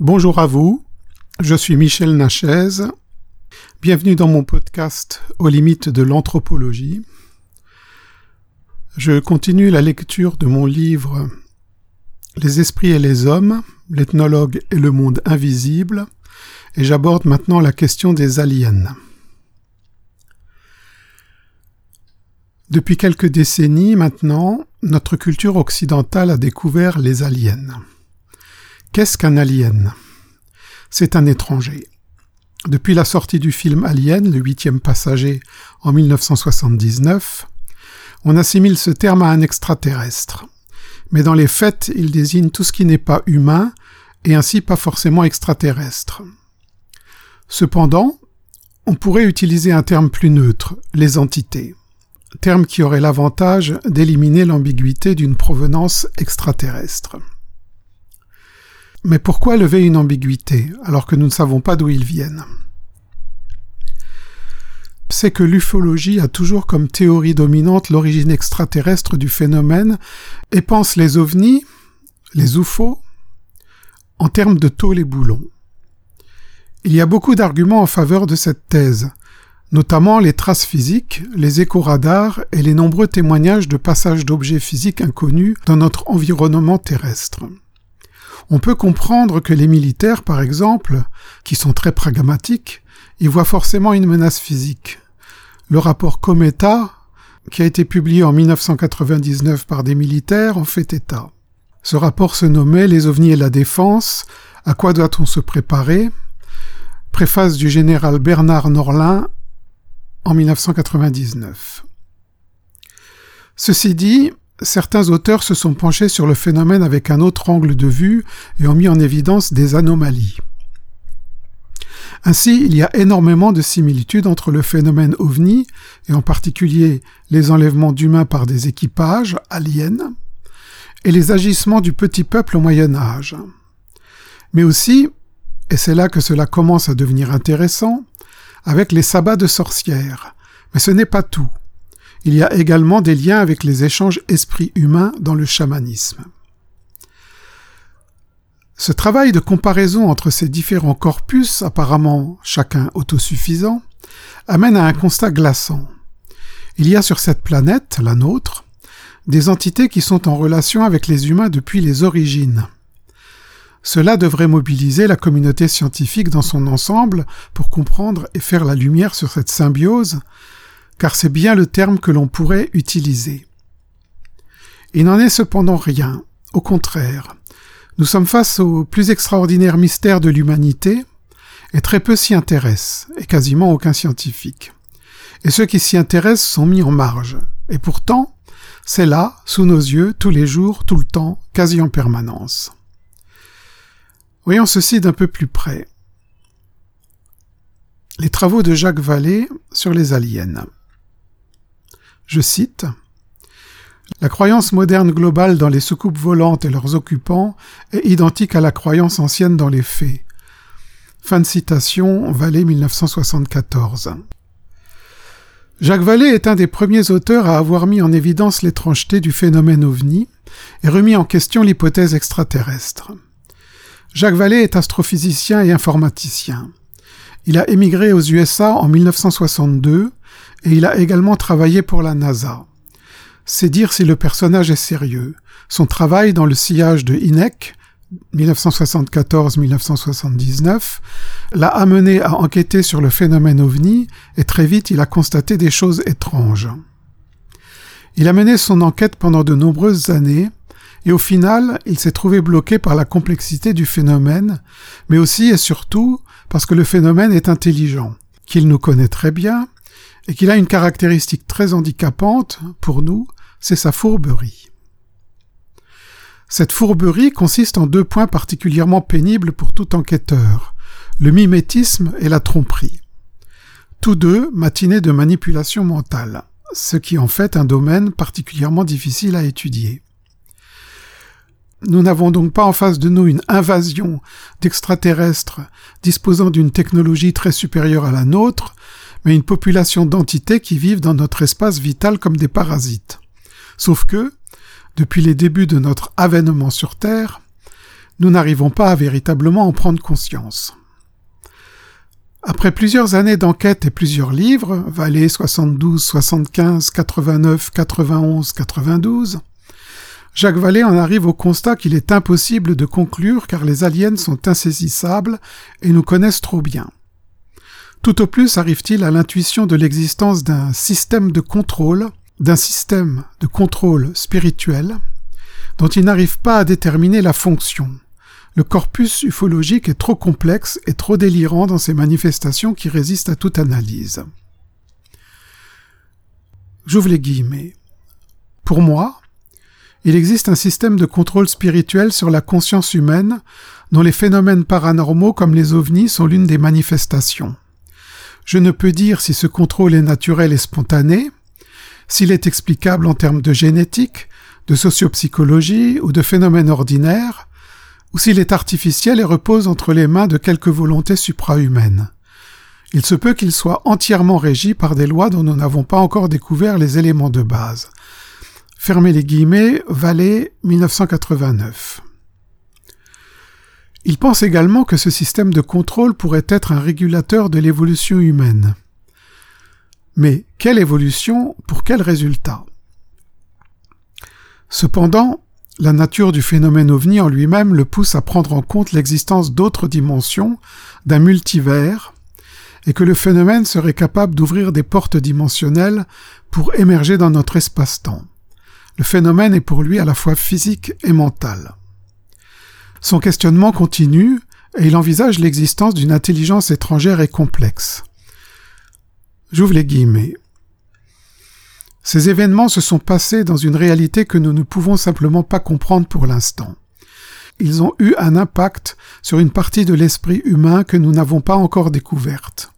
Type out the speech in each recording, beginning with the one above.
Bonjour à vous, je suis Michel Nachez. Bienvenue dans mon podcast aux limites de l'anthropologie. Je continue la lecture de mon livre Les esprits et les hommes, l'ethnologue et le monde invisible, et j'aborde maintenant la question des aliens. Depuis quelques décennies maintenant, notre culture occidentale a découvert les aliens. Qu'est-ce qu'un alien? C'est un étranger. Depuis la sortie du film Alien, le huitième passager, en 1979, on assimile ce terme à un extraterrestre. Mais dans les faits, il désigne tout ce qui n'est pas humain et ainsi pas forcément extraterrestre. Cependant, on pourrait utiliser un terme plus neutre, les entités, terme qui aurait l'avantage d'éliminer l'ambiguïté d'une provenance extraterrestre. Mais pourquoi lever une ambiguïté alors que nous ne savons pas d'où ils viennent? C'est que l'ufologie a toujours comme théorie dominante l'origine extraterrestre du phénomène et pense les ovnis, les UFO, en termes de tôle et boulons. Il y a beaucoup d'arguments en faveur de cette thèse, notamment les traces physiques, les écho-radars et les nombreux témoignages de passage d'objets physiques inconnus dans notre environnement terrestre on peut comprendre que les militaires, par exemple, qui sont très pragmatiques, y voient forcément une menace physique. Le rapport Cometa, qui a été publié en 1999 par des militaires, en fait état. Ce rapport se nommait Les ovnis et la défense, à quoi doit-on se préparer? Préface du général Bernard Norlin en 1999. Ceci dit, certains auteurs se sont penchés sur le phénomène avec un autre angle de vue et ont mis en évidence des anomalies. Ainsi, il y a énormément de similitudes entre le phénomène ovni, et en particulier les enlèvements d'humains par des équipages aliens, et les agissements du petit peuple au Moyen Âge. Mais aussi, et c'est là que cela commence à devenir intéressant, avec les sabbats de sorcières. Mais ce n'est pas tout. Il y a également des liens avec les échanges esprit-humain dans le chamanisme. Ce travail de comparaison entre ces différents corpus, apparemment chacun autosuffisant, amène à un constat glaçant. Il y a sur cette planète, la nôtre, des entités qui sont en relation avec les humains depuis les origines. Cela devrait mobiliser la communauté scientifique dans son ensemble pour comprendre et faire la lumière sur cette symbiose car c'est bien le terme que l'on pourrait utiliser. Il n'en est cependant rien, au contraire. Nous sommes face au plus extraordinaire mystère de l'humanité, et très peu s'y intéressent, et quasiment aucun scientifique. Et ceux qui s'y intéressent sont mis en marge. Et pourtant, c'est là, sous nos yeux, tous les jours, tout le temps, quasi en permanence. Voyons ceci d'un peu plus près. Les travaux de Jacques Vallée sur les aliens. Je cite La croyance moderne globale dans les soucoupes volantes et leurs occupants est identique à la croyance ancienne dans les faits. Fin de citation, Vallée 1974. Jacques Vallée est un des premiers auteurs à avoir mis en évidence l'étrangeté du phénomène ovni et remis en question l'hypothèse extraterrestre. Jacques Vallée est astrophysicien et informaticien. Il a émigré aux USA en 1962 et il a également travaillé pour la NASA. C'est dire si le personnage est sérieux. Son travail dans le sillage de INEC, 1974-1979, l'a amené à enquêter sur le phénomène ovni et très vite il a constaté des choses étranges. Il a mené son enquête pendant de nombreuses années et au final il s'est trouvé bloqué par la complexité du phénomène, mais aussi et surtout parce que le phénomène est intelligent, qu'il nous connaît très bien et qu'il a une caractéristique très handicapante pour nous, c'est sa fourberie. Cette fourberie consiste en deux points particulièrement pénibles pour tout enquêteur, le mimétisme et la tromperie. Tous deux matinés de manipulation mentale, ce qui en fait un domaine particulièrement difficile à étudier. Nous n'avons donc pas en face de nous une invasion d'extraterrestres disposant d'une technologie très supérieure à la nôtre, une population d'entités qui vivent dans notre espace vital comme des parasites. Sauf que, depuis les débuts de notre avènement sur Terre, nous n'arrivons pas à véritablement en prendre conscience. Après plusieurs années d'enquête et plusieurs livres, Vallée 72, 75, 89, 91, 92, Jacques Vallée en arrive au constat qu'il est impossible de conclure car les aliens sont insaisissables et nous connaissent trop bien. Tout au plus arrive-t-il à l'intuition de l'existence d'un système de contrôle, d'un système de contrôle spirituel, dont il n'arrive pas à déterminer la fonction. Le corpus ufologique est trop complexe et trop délirant dans ses manifestations qui résistent à toute analyse. J'ouvre les guillemets. Pour moi, il existe un système de contrôle spirituel sur la conscience humaine dont les phénomènes paranormaux comme les ovnis sont l'une des manifestations. Je ne peux dire si ce contrôle est naturel et spontané, s'il est explicable en termes de génétique, de sociopsychologie ou de phénomènes ordinaires, ou s'il est artificiel et repose entre les mains de quelques volontés suprahumaines. Il se peut qu'il soit entièrement régi par des lois dont nous n'avons pas encore découvert les éléments de base. Fermez les guillemets, Vallée 1989. Il pense également que ce système de contrôle pourrait être un régulateur de l'évolution humaine. Mais quelle évolution pour quel résultat? Cependant, la nature du phénomène ovni en lui-même le pousse à prendre en compte l'existence d'autres dimensions, d'un multivers, et que le phénomène serait capable d'ouvrir des portes dimensionnelles pour émerger dans notre espace-temps. Le phénomène est pour lui à la fois physique et mental. Son questionnement continue et il envisage l'existence d'une intelligence étrangère et complexe. J'ouvre les guillemets. Ces événements se sont passés dans une réalité que nous ne pouvons simplement pas comprendre pour l'instant. Ils ont eu un impact sur une partie de l'esprit humain que nous n'avons pas encore découverte.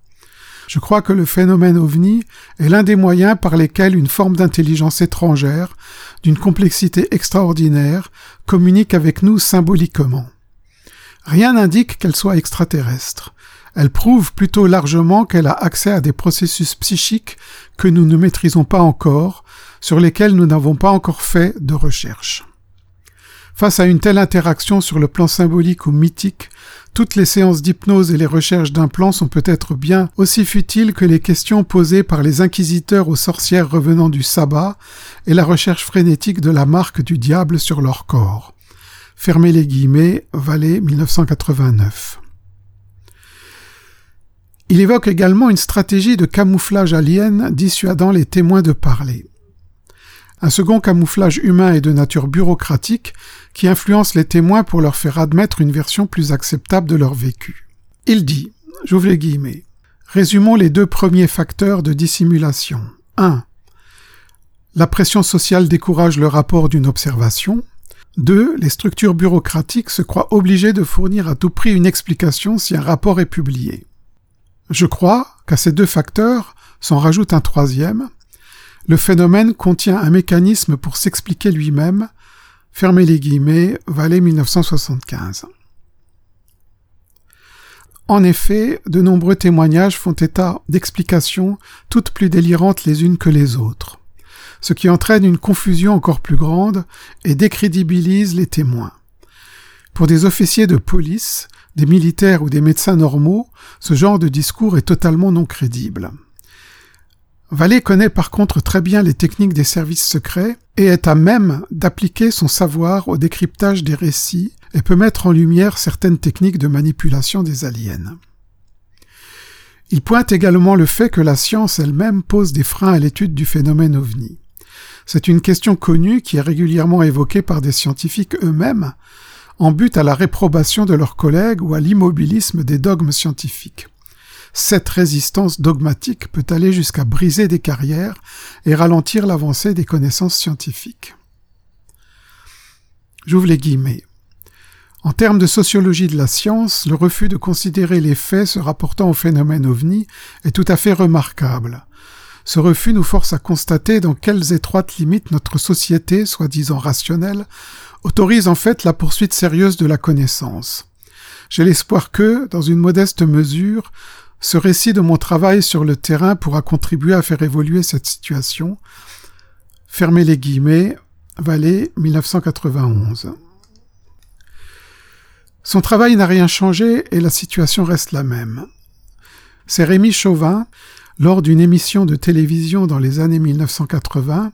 Je crois que le phénomène ovni est l'un des moyens par lesquels une forme d'intelligence étrangère, d'une complexité extraordinaire, communique avec nous symboliquement. Rien n'indique qu'elle soit extraterrestre. Elle prouve plutôt largement qu'elle a accès à des processus psychiques que nous ne maîtrisons pas encore, sur lesquels nous n'avons pas encore fait de recherche. Face à une telle interaction sur le plan symbolique ou mythique, toutes les séances d'hypnose et les recherches d'implants sont peut-être bien aussi futiles que les questions posées par les inquisiteurs aux sorcières revenant du sabbat et la recherche frénétique de la marque du diable sur leur corps. Fermez les guillemets, Vallée 1989. Il évoque également une stratégie de camouflage alien dissuadant les témoins de parler. Un second camouflage humain et de nature bureaucratique qui influence les témoins pour leur faire admettre une version plus acceptable de leur vécu. Il dit, j'ouvre les guillemets, résumons les deux premiers facteurs de dissimulation. 1. La pression sociale décourage le rapport d'une observation. 2. Les structures bureaucratiques se croient obligées de fournir à tout prix une explication si un rapport est publié. Je crois qu'à ces deux facteurs s'en rajoute un troisième. Le phénomène contient un mécanisme pour s'expliquer lui-même, Fermez les guillemets, Vallée 1975. En effet, de nombreux témoignages font état d'explications toutes plus délirantes les unes que les autres, ce qui entraîne une confusion encore plus grande et décrédibilise les témoins. Pour des officiers de police, des militaires ou des médecins normaux, ce genre de discours est totalement non crédible. Vallée connaît par contre très bien les techniques des services secrets et est à même d'appliquer son savoir au décryptage des récits et peut mettre en lumière certaines techniques de manipulation des aliens. Il pointe également le fait que la science elle-même pose des freins à l'étude du phénomène ovni. C'est une question connue qui est régulièrement évoquée par des scientifiques eux-mêmes en but à la réprobation de leurs collègues ou à l'immobilisme des dogmes scientifiques. Cette résistance dogmatique peut aller jusqu'à briser des carrières et ralentir l'avancée des connaissances scientifiques. J'ouvre les guillemets. En termes de sociologie de la science, le refus de considérer les faits se rapportant au phénomène ovni est tout à fait remarquable. Ce refus nous force à constater dans quelles étroites limites notre société, soi-disant rationnelle, autorise en fait la poursuite sérieuse de la connaissance. J'ai l'espoir que, dans une modeste mesure, ce récit de mon travail sur le terrain pourra contribuer à faire évoluer cette situation. Fermez les guillemets, Vallée 1991. Son travail n'a rien changé et la situation reste la même. C'est Rémi Chauvin, lors d'une émission de télévision dans les années 1980,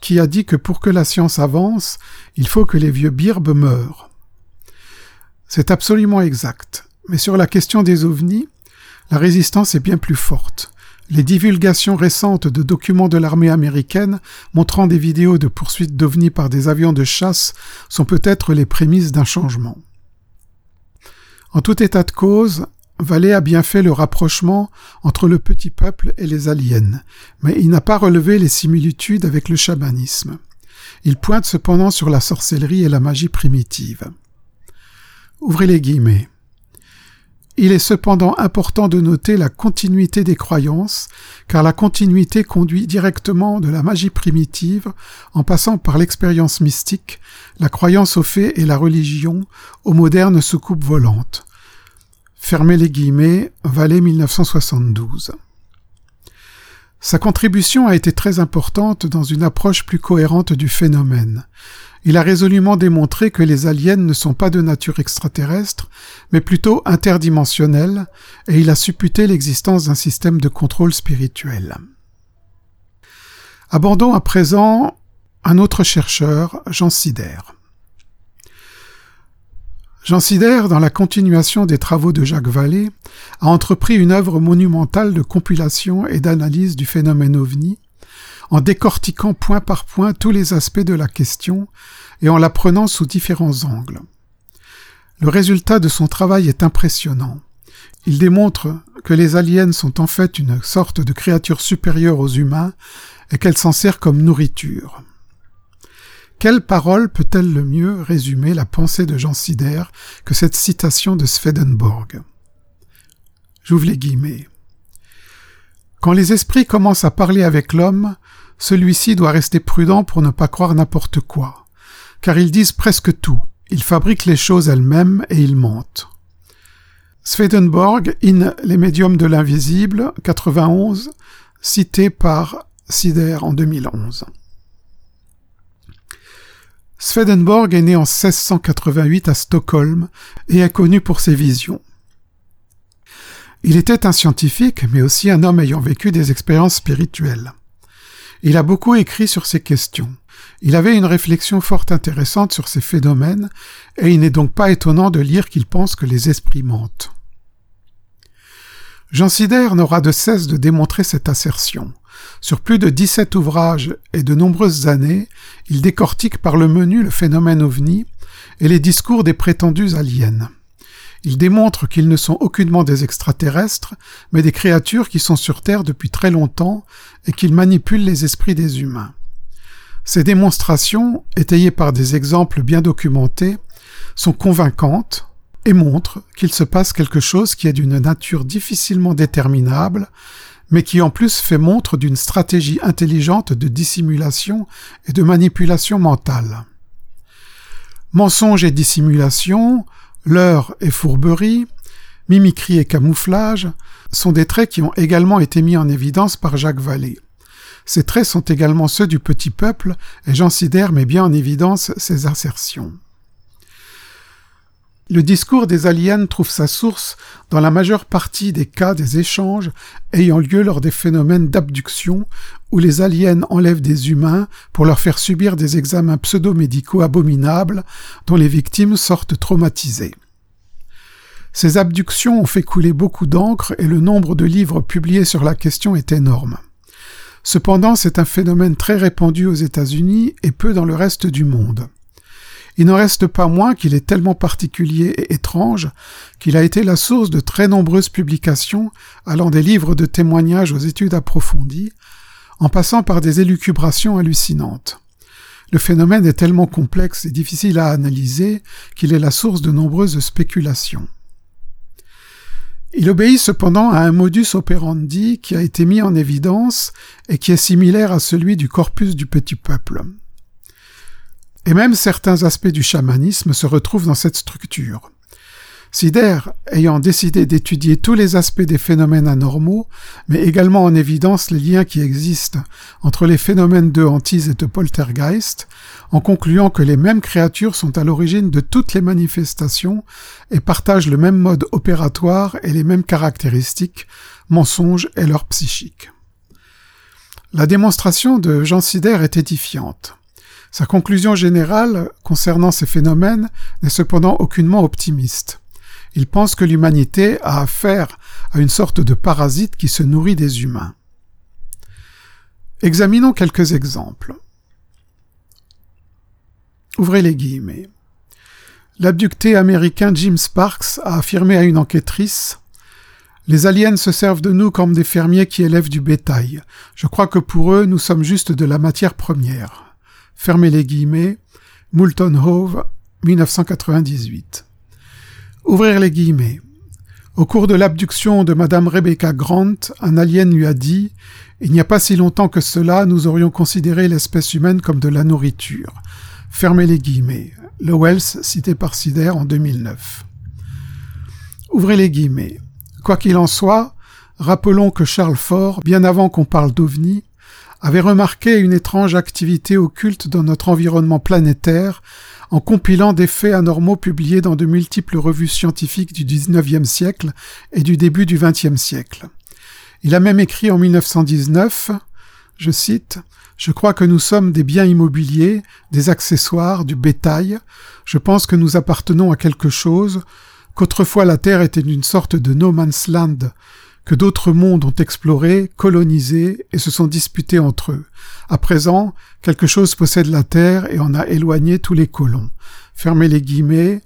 qui a dit que pour que la science avance, il faut que les vieux birbes meurent. C'est absolument exact. Mais sur la question des ovnis, la résistance est bien plus forte. Les divulgations récentes de documents de l'armée américaine montrant des vidéos de poursuites d'ovnis par des avions de chasse sont peut-être les prémices d'un changement. En tout état de cause, Vallée a bien fait le rapprochement entre le petit peuple et les aliens, mais il n'a pas relevé les similitudes avec le chamanisme. Il pointe cependant sur la sorcellerie et la magie primitive. Ouvrez les guillemets. Il est cependant important de noter la continuité des croyances, car la continuité conduit directement de la magie primitive, en passant par l'expérience mystique, la croyance aux faits et la religion, aux modernes soucoupes volantes. Fermez les guillemets, Vallée 1972. Sa contribution a été très importante dans une approche plus cohérente du phénomène. Il a résolument démontré que les aliens ne sont pas de nature extraterrestre, mais plutôt interdimensionnels, et il a supputé l'existence d'un système de contrôle spirituel. Abordons à présent un autre chercheur, Jean Sider. Jean Sider, dans la continuation des travaux de Jacques Vallée, a entrepris une œuvre monumentale de compilation et d'analyse du phénomène ovni, en décortiquant point par point tous les aspects de la question et en la prenant sous différents angles. Le résultat de son travail est impressionnant. Il démontre que les aliens sont en fait une sorte de créature supérieure aux humains et qu'elle s'en sert comme nourriture. Quelle parole peut-elle le mieux résumer la pensée de Jean Sider que cette citation de Swedenborg? J'ouvre les guillemets. Quand les esprits commencent à parler avec l'homme, celui-ci doit rester prudent pour ne pas croire n'importe quoi, car ils disent presque tout, ils fabriquent les choses elles-mêmes et ils mentent. Swedenborg, in Les médiums de l'invisible, 91, cité par Sider en 2011. Swedenborg est né en 1688 à Stockholm et est connu pour ses visions. Il était un scientifique, mais aussi un homme ayant vécu des expériences spirituelles. Il a beaucoup écrit sur ces questions. Il avait une réflexion fort intéressante sur ces phénomènes, et il n'est donc pas étonnant de lire qu'il pense que les esprits mentent. Jean Sider n'aura de cesse de démontrer cette assertion. Sur plus de 17 ouvrages et de nombreuses années, il décortique par le menu le phénomène ovni et les discours des prétendus aliens. Il démontre qu'ils ne sont aucunement des extraterrestres, mais des créatures qui sont sur Terre depuis très longtemps et qu'ils manipulent les esprits des humains. Ces démonstrations, étayées par des exemples bien documentés, sont convaincantes et montrent qu'il se passe quelque chose qui est d'une nature difficilement déterminable mais qui en plus fait montre d'une stratégie intelligente de dissimulation et de manipulation mentale. Mensonge et dissimulation, leurre et fourberie, mimicry et camouflage sont des traits qui ont également été mis en évidence par Jacques Vallée. Ces traits sont également ceux du petit peuple et Jean Sider met bien en évidence ces assertions. Le discours des aliens trouve sa source dans la majeure partie des cas des échanges ayant lieu lors des phénomènes d'abduction où les aliens enlèvent des humains pour leur faire subir des examens pseudo-médicaux abominables dont les victimes sortent traumatisées. Ces abductions ont fait couler beaucoup d'encre et le nombre de livres publiés sur la question est énorme. Cependant, c'est un phénomène très répandu aux États-Unis et peu dans le reste du monde. Il n'en reste pas moins qu'il est tellement particulier et étrange qu'il a été la source de très nombreuses publications allant des livres de témoignages aux études approfondies, en passant par des élucubrations hallucinantes. Le phénomène est tellement complexe et difficile à analyser qu'il est la source de nombreuses spéculations. Il obéit cependant à un modus operandi qui a été mis en évidence et qui est similaire à celui du corpus du petit peuple. Et même certains aspects du chamanisme se retrouvent dans cette structure. Sider, ayant décidé d'étudier tous les aspects des phénomènes anormaux, met également en évidence les liens qui existent entre les phénomènes de hantise et de poltergeist, en concluant que les mêmes créatures sont à l'origine de toutes les manifestations et partagent le même mode opératoire et les mêmes caractéristiques, mensonges et leur psychique. La démonstration de Jean Sider est édifiante. Sa conclusion générale concernant ces phénomènes n'est cependant aucunement optimiste. Il pense que l'humanité a affaire à une sorte de parasite qui se nourrit des humains. Examinons quelques exemples. Ouvrez les guillemets. L'abducté américain Jim Sparks a affirmé à une enquêtrice Les aliens se servent de nous comme des fermiers qui élèvent du bétail. Je crois que pour eux, nous sommes juste de la matière première. Fermez les guillemets. Moulton Hove, 1998. Ouvrir les guillemets. Au cours de l'abduction de Madame Rebecca Grant, un alien lui a dit Il n'y a pas si longtemps que cela, nous aurions considéré l'espèce humaine comme de la nourriture. Fermez les guillemets. Le Wells, cité par Sider en 2009. Ouvrez les guillemets. Quoi qu'il en soit, rappelons que Charles Fort, bien avant qu'on parle d'OVNI, avait remarqué une étrange activité occulte dans notre environnement planétaire en compilant des faits anormaux publiés dans de multiples revues scientifiques du XIXe siècle et du début du XXe siècle. Il a même écrit en 1919, je cite, je crois que nous sommes des biens immobiliers, des accessoires, du bétail. Je pense que nous appartenons à quelque chose, qu'autrefois la Terre était une sorte de no man's land, que d'autres mondes ont exploré, colonisé et se sont disputés entre eux. À présent, quelque chose possède la Terre et en a éloigné tous les colons. Fermez les guillemets.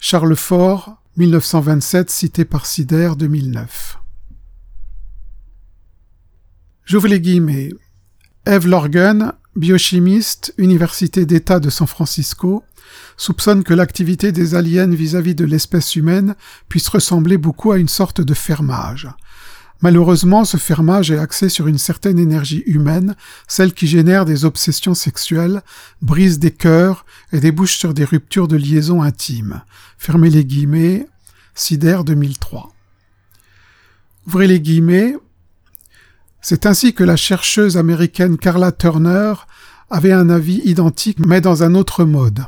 Charles Fort, 1927, cité par Sider, 2009. J'ouvre les guillemets. Eve Lorgan, biochimiste, Université d'État de San Francisco, soupçonne que l'activité des aliens vis-à-vis de l'espèce humaine puisse ressembler beaucoup à une sorte de fermage. Malheureusement, ce fermage est axé sur une certaine énergie humaine, celle qui génère des obsessions sexuelles, brise des cœurs et débouche sur des ruptures de liaison intimes. Fermez les guillemets. Sider 2003. Ouvrez les guillemets. C'est ainsi que la chercheuse américaine Carla Turner avait un avis identique mais dans un autre mode.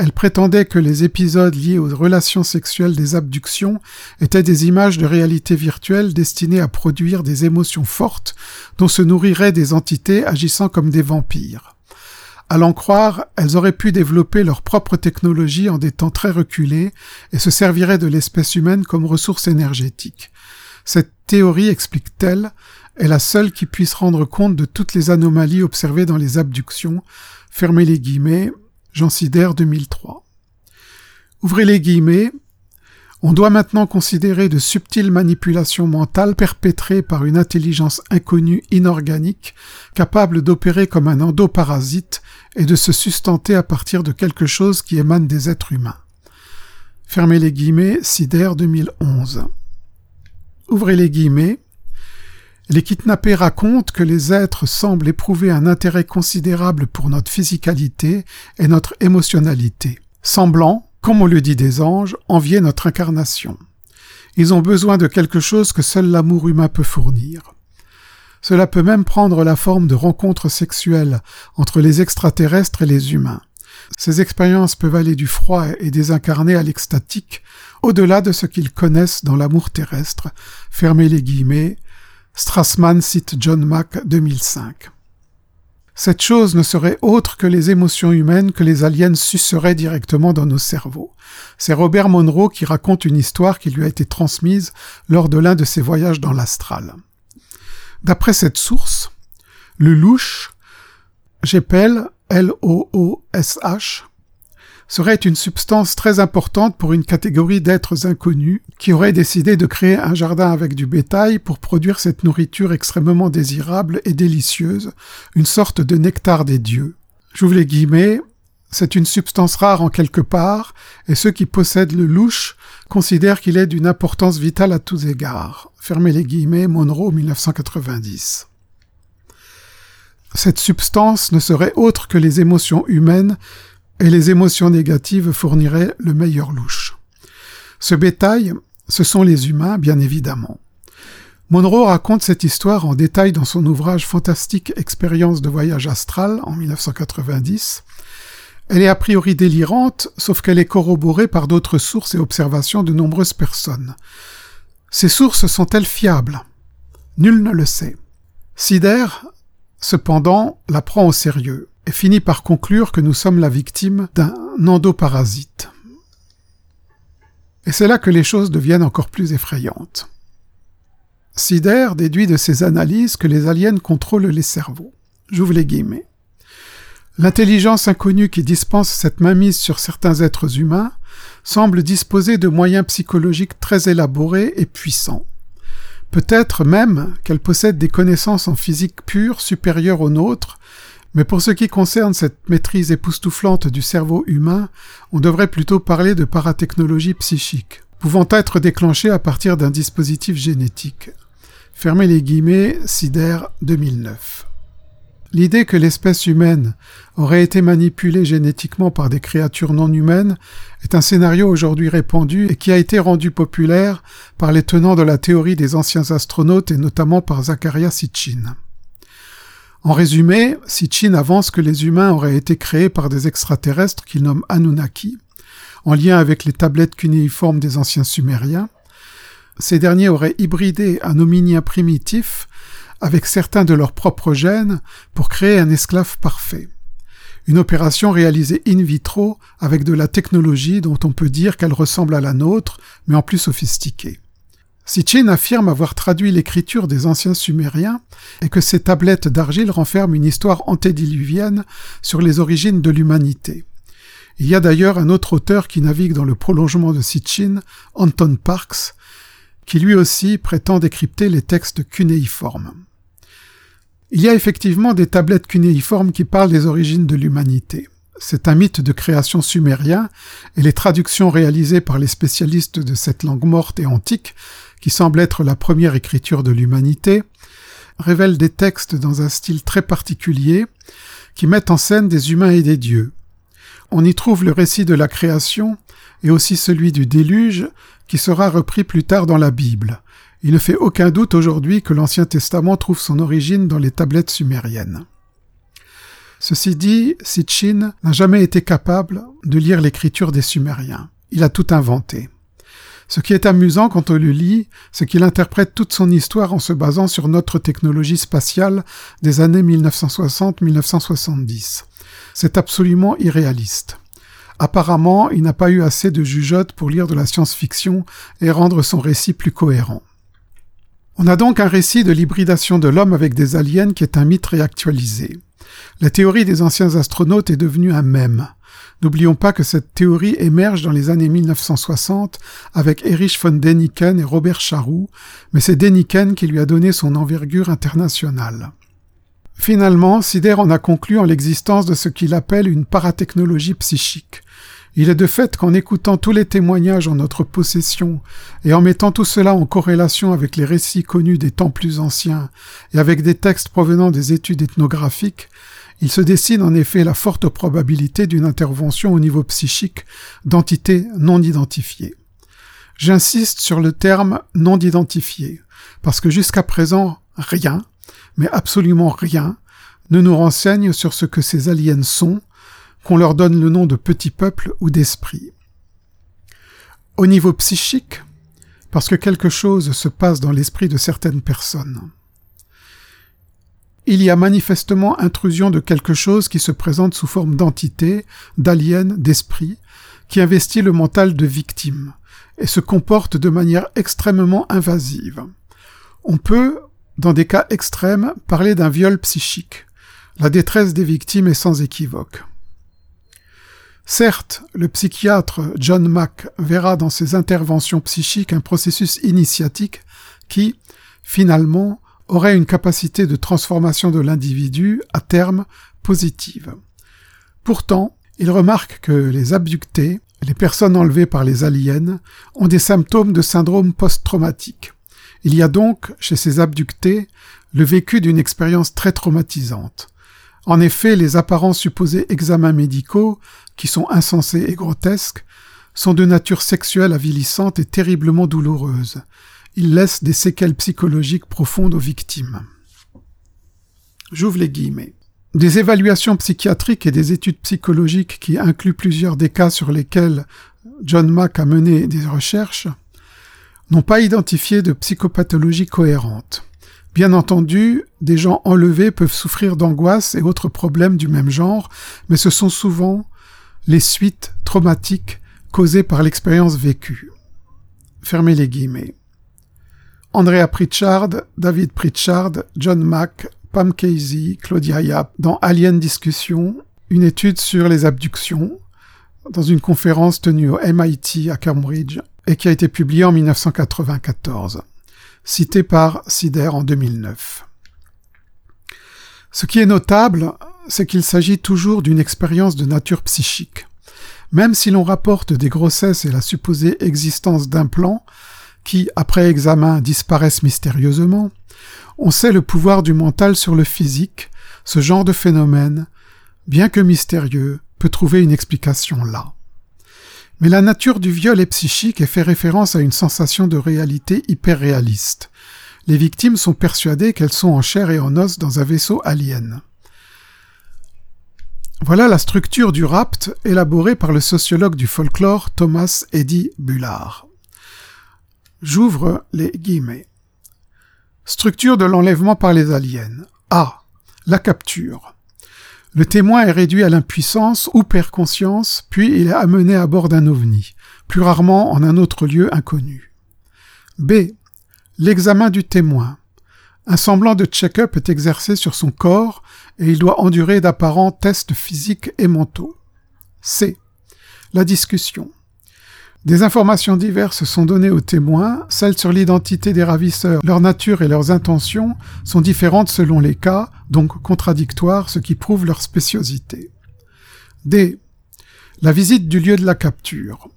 Elle prétendait que les épisodes liés aux relations sexuelles des abductions étaient des images de réalité virtuelle destinées à produire des émotions fortes dont se nourriraient des entités agissant comme des vampires. À l'en croire, elles auraient pu développer leur propre technologie en des temps très reculés et se serviraient de l'espèce humaine comme ressource énergétique. Cette théorie, explique-t-elle, est la seule qui puisse rendre compte de toutes les anomalies observées dans les abductions, fermez les guillemets, Jean Sider 2003. Ouvrez les guillemets. On doit maintenant considérer de subtiles manipulations mentales perpétrées par une intelligence inconnue inorganique, capable d'opérer comme un endoparasite et de se sustenter à partir de quelque chose qui émane des êtres humains. Fermez les guillemets, Sider 2011. Ouvrez les guillemets. Les kidnappés racontent que les êtres semblent éprouver un intérêt considérable pour notre physicalité et notre émotionnalité, semblant, comme on le dit des anges, envier notre incarnation. Ils ont besoin de quelque chose que seul l'amour humain peut fournir. Cela peut même prendre la forme de rencontres sexuelles entre les extraterrestres et les humains. Ces expériences peuvent aller du froid et désincarné à l'extatique, au-delà de ce qu'ils connaissent dans l'amour terrestre. Fermez les guillemets, Strassman cite John Mack 2005. Cette chose ne serait autre que les émotions humaines que les aliens suceraient directement dans nos cerveaux. C'est Robert Monroe qui raconte une histoire qui lui a été transmise lors de l'un de ses voyages dans l'astral. D'après cette source, le louche, j'appelle L-O-O-S-H, serait une substance très importante pour une catégorie d'êtres inconnus qui auraient décidé de créer un jardin avec du bétail pour produire cette nourriture extrêmement désirable et délicieuse, une sorte de nectar des dieux. J'ouvre les guillemets, c'est une substance rare en quelque part, et ceux qui possèdent le louche considèrent qu'il est d'une importance vitale à tous égards. Fermez les guillemets, Monroe 1990. Cette substance ne serait autre que les émotions humaines et les émotions négatives fourniraient le meilleur louche. Ce bétail, ce sont les humains, bien évidemment. Monroe raconte cette histoire en détail dans son ouvrage fantastique Expérience de voyage astral en 1990. Elle est a priori délirante, sauf qu'elle est corroborée par d'autres sources et observations de nombreuses personnes. Ces sources sont-elles fiables? Nul ne le sait. Sider, cependant, la prend au sérieux finit par conclure que nous sommes la victime d'un endoparasite. Et c'est là que les choses deviennent encore plus effrayantes. Sider déduit de ses analyses que les aliens contrôlent les cerveaux. J'ouvre les guillemets. L'intelligence inconnue qui dispense cette mainmise sur certains êtres humains semble disposer de moyens psychologiques très élaborés et puissants. Peut-être même qu'elle possède des connaissances en physique pure supérieures aux nôtres, mais pour ce qui concerne cette maîtrise époustouflante du cerveau humain, on devrait plutôt parler de paratechnologie psychique, pouvant être déclenchée à partir d'un dispositif génétique. Fermez les guillemets, Sider 2009. L'idée que l'espèce humaine aurait été manipulée génétiquement par des créatures non humaines est un scénario aujourd'hui répandu et qui a été rendu populaire par les tenants de la théorie des anciens astronautes et notamment par Zakaria Sitchin. En résumé, Sitchin avance que les humains auraient été créés par des extraterrestres qu'il nomme Anunnaki, en lien avec les tablettes cunéiformes des anciens Sumériens, ces derniers auraient hybridé un hominien primitif avec certains de leurs propres gènes pour créer un esclave parfait. Une opération réalisée in vitro avec de la technologie dont on peut dire qu'elle ressemble à la nôtre, mais en plus sophistiquée. Sitchin affirme avoir traduit l'écriture des anciens sumériens et que ces tablettes d'argile renferment une histoire antédiluvienne sur les origines de l'humanité. Il y a d'ailleurs un autre auteur qui navigue dans le prolongement de Sitchin, Anton Parks, qui lui aussi prétend décrypter les textes cunéiformes. Il y a effectivement des tablettes cunéiformes qui parlent des origines de l'humanité. C'est un mythe de création sumérien, et les traductions réalisées par les spécialistes de cette langue morte et antique, qui semble être la première écriture de l'humanité, révèlent des textes dans un style très particulier, qui mettent en scène des humains et des dieux. On y trouve le récit de la création, et aussi celui du déluge, qui sera repris plus tard dans la Bible. Il ne fait aucun doute aujourd'hui que l'Ancien Testament trouve son origine dans les tablettes sumériennes. Ceci dit, Sitchin n'a jamais été capable de lire l'écriture des Sumériens. Il a tout inventé. Ce qui est amusant quand on le lit, c'est qu'il interprète toute son histoire en se basant sur notre technologie spatiale des années 1960-1970. C'est absolument irréaliste. Apparemment, il n'a pas eu assez de jugeote pour lire de la science-fiction et rendre son récit plus cohérent. On a donc un récit de l'hybridation de l'homme avec des aliens qui est un mythe réactualisé. La théorie des anciens astronautes est devenue un mème. N'oublions pas que cette théorie émerge dans les années 1960 avec Erich von Däniken et Robert Charroux, mais c'est Däniken qui lui a donné son envergure internationale. Finalement, Sider en a conclu en l'existence de ce qu'il appelle une paratechnologie psychique. Il est de fait qu'en écoutant tous les témoignages en notre possession et en mettant tout cela en corrélation avec les récits connus des temps plus anciens et avec des textes provenant des études ethnographiques, il se dessine en effet la forte probabilité d'une intervention au niveau psychique d'entités non identifiées. J'insiste sur le terme non identifié, parce que jusqu'à présent, rien, mais absolument rien, ne nous renseigne sur ce que ces aliens sont, qu'on leur donne le nom de petits peuples ou d'esprits. Au niveau psychique, parce que quelque chose se passe dans l'esprit de certaines personnes. Il y a manifestement intrusion de quelque chose qui se présente sous forme d'entité, d'alien, d'esprit, qui investit le mental de victime, et se comporte de manière extrêmement invasive. On peut, dans des cas extrêmes, parler d'un viol psychique. La détresse des victimes est sans équivoque. Certes, le psychiatre John Mack verra dans ses interventions psychiques un processus initiatique qui, finalement, aurait une capacité de transformation de l'individu à terme positive. Pourtant, il remarque que les abductés, les personnes enlevées par les aliens, ont des symptômes de syndrome post-traumatique. Il y a donc, chez ces abductés, le vécu d'une expérience très traumatisante. En effet, les apparents supposés examens médicaux, qui sont insensés et grotesques, sont de nature sexuelle avilissante et terriblement douloureuse. Ils laissent des séquelles psychologiques profondes aux victimes. J'ouvre les guillemets. Des évaluations psychiatriques et des études psychologiques qui incluent plusieurs des cas sur lesquels John Mack a mené des recherches n'ont pas identifié de psychopathologie cohérente. Bien entendu, des gens enlevés peuvent souffrir d'angoisse et autres problèmes du même genre, mais ce sont souvent les suites traumatiques causées par l'expérience vécue. Fermez les guillemets. Andrea Pritchard, David Pritchard, John Mack, Pam Casey, Claudia Yap, dans Alien Discussion, une étude sur les abductions, dans une conférence tenue au MIT à Cambridge, et qui a été publiée en 1994, citée par Sider en 2009. Ce qui est notable, c'est qu'il s'agit toujours d'une expérience de nature psychique. Même si l'on rapporte des grossesses et la supposée existence d'implants qui, après examen, disparaissent mystérieusement, on sait le pouvoir du mental sur le physique, ce genre de phénomène, bien que mystérieux, peut trouver une explication là. Mais la nature du viol est psychique et fait référence à une sensation de réalité hyper réaliste. Les victimes sont persuadées qu'elles sont en chair et en os dans un vaisseau alien. Voilà la structure du rapt élaborée par le sociologue du folklore Thomas Eddy Bullard. J'ouvre les guillemets. Structure de l'enlèvement par les aliens. A. La capture. Le témoin est réduit à l'impuissance ou perd conscience, puis il est amené à bord d'un ovni, plus rarement en un autre lieu inconnu. B. L'examen du témoin. Un semblant de check-up est exercé sur son corps et il doit endurer d'apparents tests physiques et mentaux. C. La discussion. Des informations diverses sont données aux témoins, celles sur l'identité des ravisseurs, leur nature et leurs intentions sont différentes selon les cas, donc contradictoires, ce qui prouve leur spéciosité. D. La visite du lieu de la capture.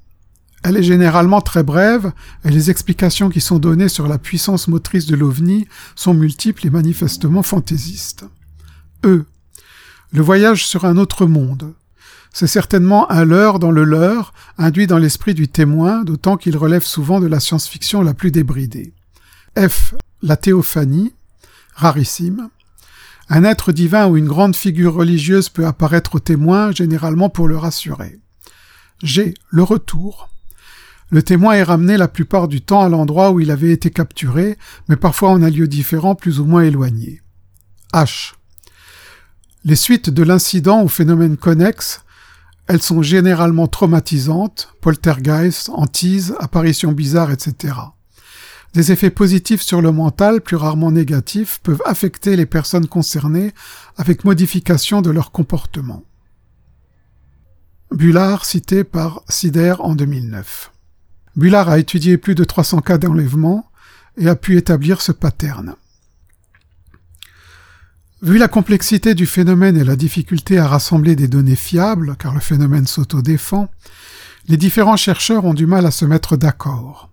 Elle est généralement très brève et les explications qui sont données sur la puissance motrice de l'OVNI sont multiples et manifestement fantaisistes. E. Le voyage sur un autre monde. C'est certainement un leurre dans le leurre, induit dans l'esprit du témoin, d'autant qu'il relève souvent de la science-fiction la plus débridée. F. La théophanie, rarissime. Un être divin ou une grande figure religieuse peut apparaître au témoin, généralement pour le rassurer. G. Le retour. Le témoin est ramené la plupart du temps à l'endroit où il avait été capturé, mais parfois en un lieu différent plus ou moins éloigné. H. Les suites de l'incident ou phénomène connexe elles sont généralement traumatisantes, poltergeist, hantises, apparitions bizarres, etc. Des effets positifs sur le mental, plus rarement négatifs, peuvent affecter les personnes concernées avec modification de leur comportement. Bullard cité par Sider en 2009. Bullard a étudié plus de 300 cas d'enlèvement et a pu établir ce pattern. Vu la complexité du phénomène et la difficulté à rassembler des données fiables, car le phénomène s'auto-défend, les différents chercheurs ont du mal à se mettre d'accord.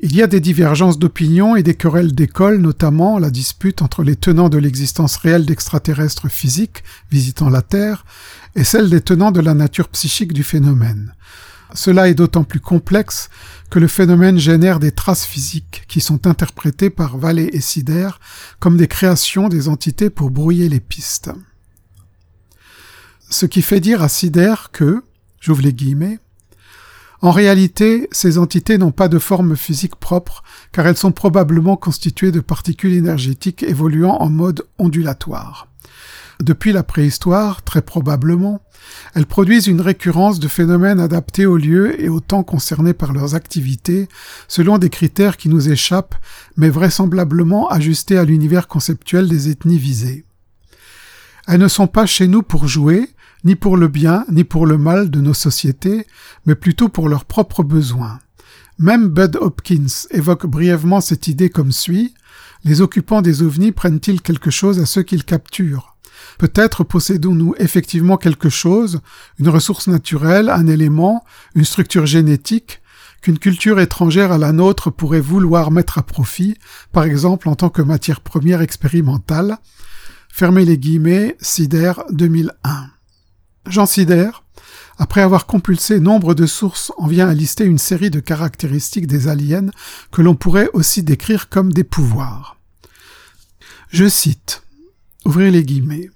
Il y a des divergences d'opinion et des querelles d'école, notamment la dispute entre les tenants de l'existence réelle d'extraterrestres physiques visitant la Terre et celle des tenants de la nature psychique du phénomène. Cela est d'autant plus complexe que le phénomène génère des traces physiques qui sont interprétées par Vallée et Sider comme des créations des entités pour brouiller les pistes. Ce qui fait dire à Sider que, j'ouvre les guillemets, en réalité, ces entités n'ont pas de forme physique propre, car elles sont probablement constituées de particules énergétiques évoluant en mode ondulatoire. Depuis la préhistoire, très probablement, elles produisent une récurrence de phénomènes adaptés au lieu et au temps concernés par leurs activités, selon des critères qui nous échappent, mais vraisemblablement ajustés à l'univers conceptuel des ethnies visées. Elles ne sont pas chez nous pour jouer, ni pour le bien, ni pour le mal de nos sociétés, mais plutôt pour leurs propres besoins. Même Bud Hopkins évoque brièvement cette idée comme suit Les occupants des ovnis prennent-ils quelque chose à ceux qu'ils capturent? Peut-être possédons-nous effectivement quelque chose, une ressource naturelle, un élément, une structure génétique, qu'une culture étrangère à la nôtre pourrait vouloir mettre à profit, par exemple en tant que matière première expérimentale. Fermez les guillemets, Sider 2001. Jean Sider après avoir compulsé nombre de sources, on vient à lister une série de caractéristiques des aliens que l'on pourrait aussi décrire comme des pouvoirs. Je cite, ouvrez les guillemets,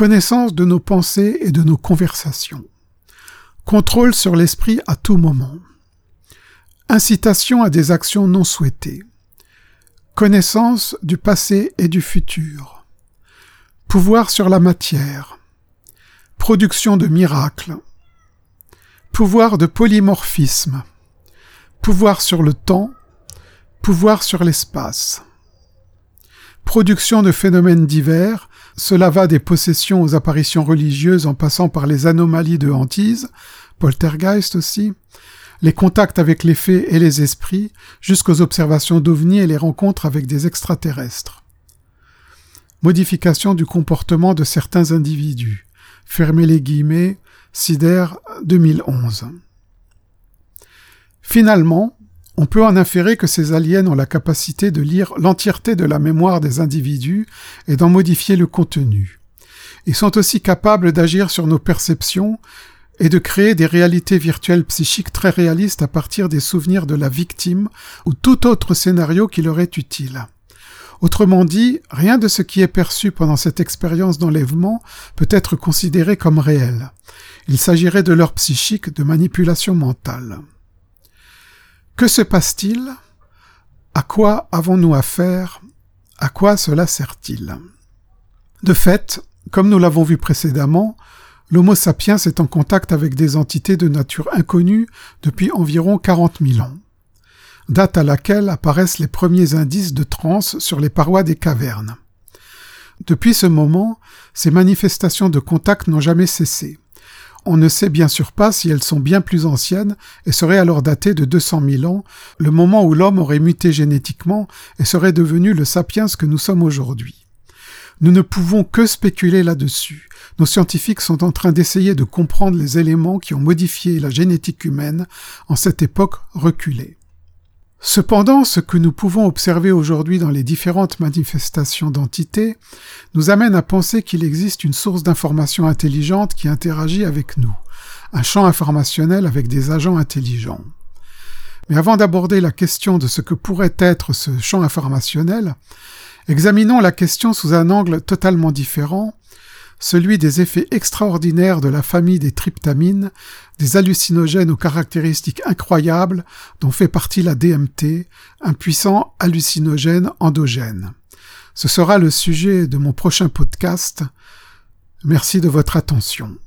Connaissance de nos pensées et de nos conversations. Contrôle sur l'esprit à tout moment. Incitation à des actions non souhaitées. Connaissance du passé et du futur. Pouvoir sur la matière. Production de miracles. Pouvoir de polymorphisme. Pouvoir sur le temps. Pouvoir sur l'espace. Production de phénomènes divers. Cela va des possessions aux apparitions religieuses en passant par les anomalies de hantise, poltergeist aussi, les contacts avec les fées et les esprits, jusqu'aux observations d'ovnis et les rencontres avec des extraterrestres. Modification du comportement de certains individus. Fermez les guillemets, Sider 2011. Finalement, on peut en inférer que ces aliens ont la capacité de lire l'entièreté de la mémoire des individus et d'en modifier le contenu. Ils sont aussi capables d'agir sur nos perceptions et de créer des réalités virtuelles psychiques très réalistes à partir des souvenirs de la victime ou tout autre scénario qui leur est utile. Autrement dit, rien de ce qui est perçu pendant cette expérience d'enlèvement peut être considéré comme réel. Il s'agirait de leur psychique, de manipulation mentale. Que se passe-t-il? À quoi avons-nous affaire? À quoi cela sert-il? De fait, comme nous l'avons vu précédemment, l'Homo sapiens est en contact avec des entités de nature inconnue depuis environ 40 000 ans date à laquelle apparaissent les premiers indices de transe sur les parois des cavernes. Depuis ce moment, ces manifestations de contact n'ont jamais cessé. On ne sait bien sûr pas si elles sont bien plus anciennes et seraient alors datées de 200 000 ans, le moment où l'homme aurait muté génétiquement et serait devenu le sapiens que nous sommes aujourd'hui. Nous ne pouvons que spéculer là-dessus. Nos scientifiques sont en train d'essayer de comprendre les éléments qui ont modifié la génétique humaine en cette époque reculée. Cependant, ce que nous pouvons observer aujourd'hui dans les différentes manifestations d'entités nous amène à penser qu'il existe une source d'information intelligente qui interagit avec nous, un champ informationnel avec des agents intelligents. Mais avant d'aborder la question de ce que pourrait être ce champ informationnel, examinons la question sous un angle totalement différent celui des effets extraordinaires de la famille des tryptamines, des hallucinogènes aux caractéristiques incroyables dont fait partie la DMT, un puissant hallucinogène endogène. Ce sera le sujet de mon prochain podcast. Merci de votre attention.